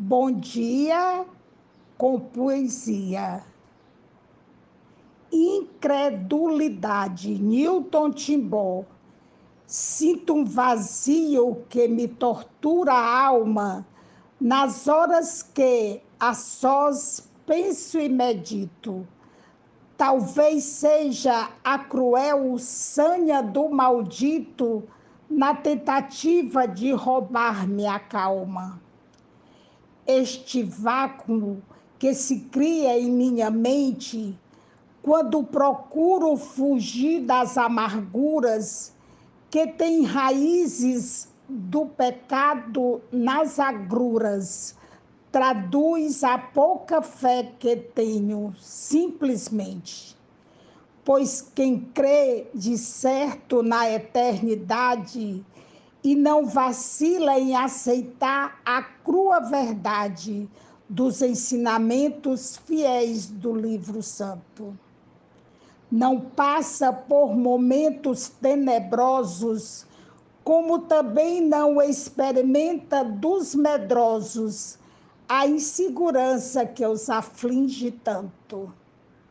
Bom dia com poesia. Incredulidade, Newton Timbó. Sinto um vazio que me tortura a alma nas horas que, a sós, penso e medito. Talvez seja a cruel sanha do maldito na tentativa de roubar-me a calma este vácuo que se cria em minha mente quando procuro fugir das amarguras que têm raízes do pecado nas agruras, traduz a pouca fé que tenho, simplesmente. Pois quem crê de certo na eternidade, e não vacila em aceitar a crua verdade dos ensinamentos fiéis do livro santo. Não passa por momentos tenebrosos, como também não experimenta dos medrosos a insegurança que os aflige tanto.